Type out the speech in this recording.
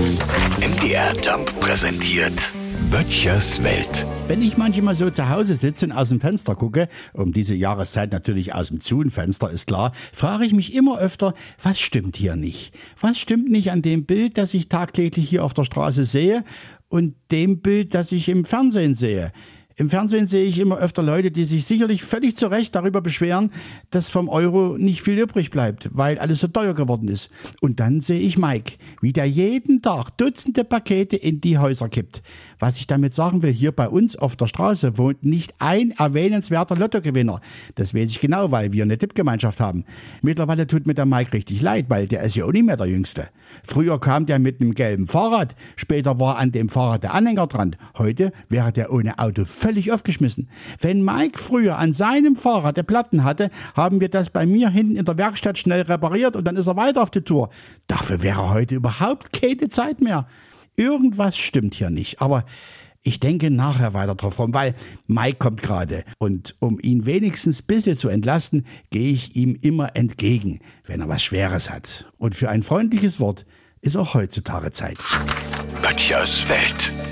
MDR Jump präsentiert Böttchers Welt. Wenn ich manchmal so zu Hause sitze und aus dem Fenster gucke, um diese Jahreszeit natürlich aus dem Zunfenster ist klar, frage ich mich immer öfter, was stimmt hier nicht? Was stimmt nicht an dem Bild, das ich tagtäglich hier auf der Straße sehe und dem Bild, das ich im Fernsehen sehe? Im Fernsehen sehe ich immer öfter Leute, die sich sicherlich völlig zu Recht darüber beschweren, dass vom Euro nicht viel übrig bleibt, weil alles so teuer geworden ist. Und dann sehe ich Mike, wie der jeden Tag Dutzende Pakete in die Häuser kippt. Was ich damit sagen will, hier bei uns auf der Straße wohnt nicht ein erwähnenswerter Lottogewinner. Das weiß ich genau, weil wir eine Tippgemeinschaft haben. Mittlerweile tut mir der Mike richtig leid, weil der ist ja auch nicht mehr der Jüngste. Früher kam der mit einem gelben Fahrrad, später war an dem Fahrrad der Anhänger dran. Heute wäre der ohne Auto völlig aufgeschmissen. Wenn Mike früher an seinem Fahrrad der Platten hatte, haben wir das bei mir hinten in der Werkstatt schnell repariert und dann ist er weiter auf die Tour. Dafür wäre heute überhaupt keine Zeit mehr. Irgendwas stimmt hier nicht, aber ich denke nachher weiter drauf rum, weil Mike kommt gerade und um ihn wenigstens ein bisschen zu entlasten, gehe ich ihm immer entgegen, wenn er was Schweres hat. Und für ein freundliches Wort ist auch heutzutage Zeit. Böttchers Welt.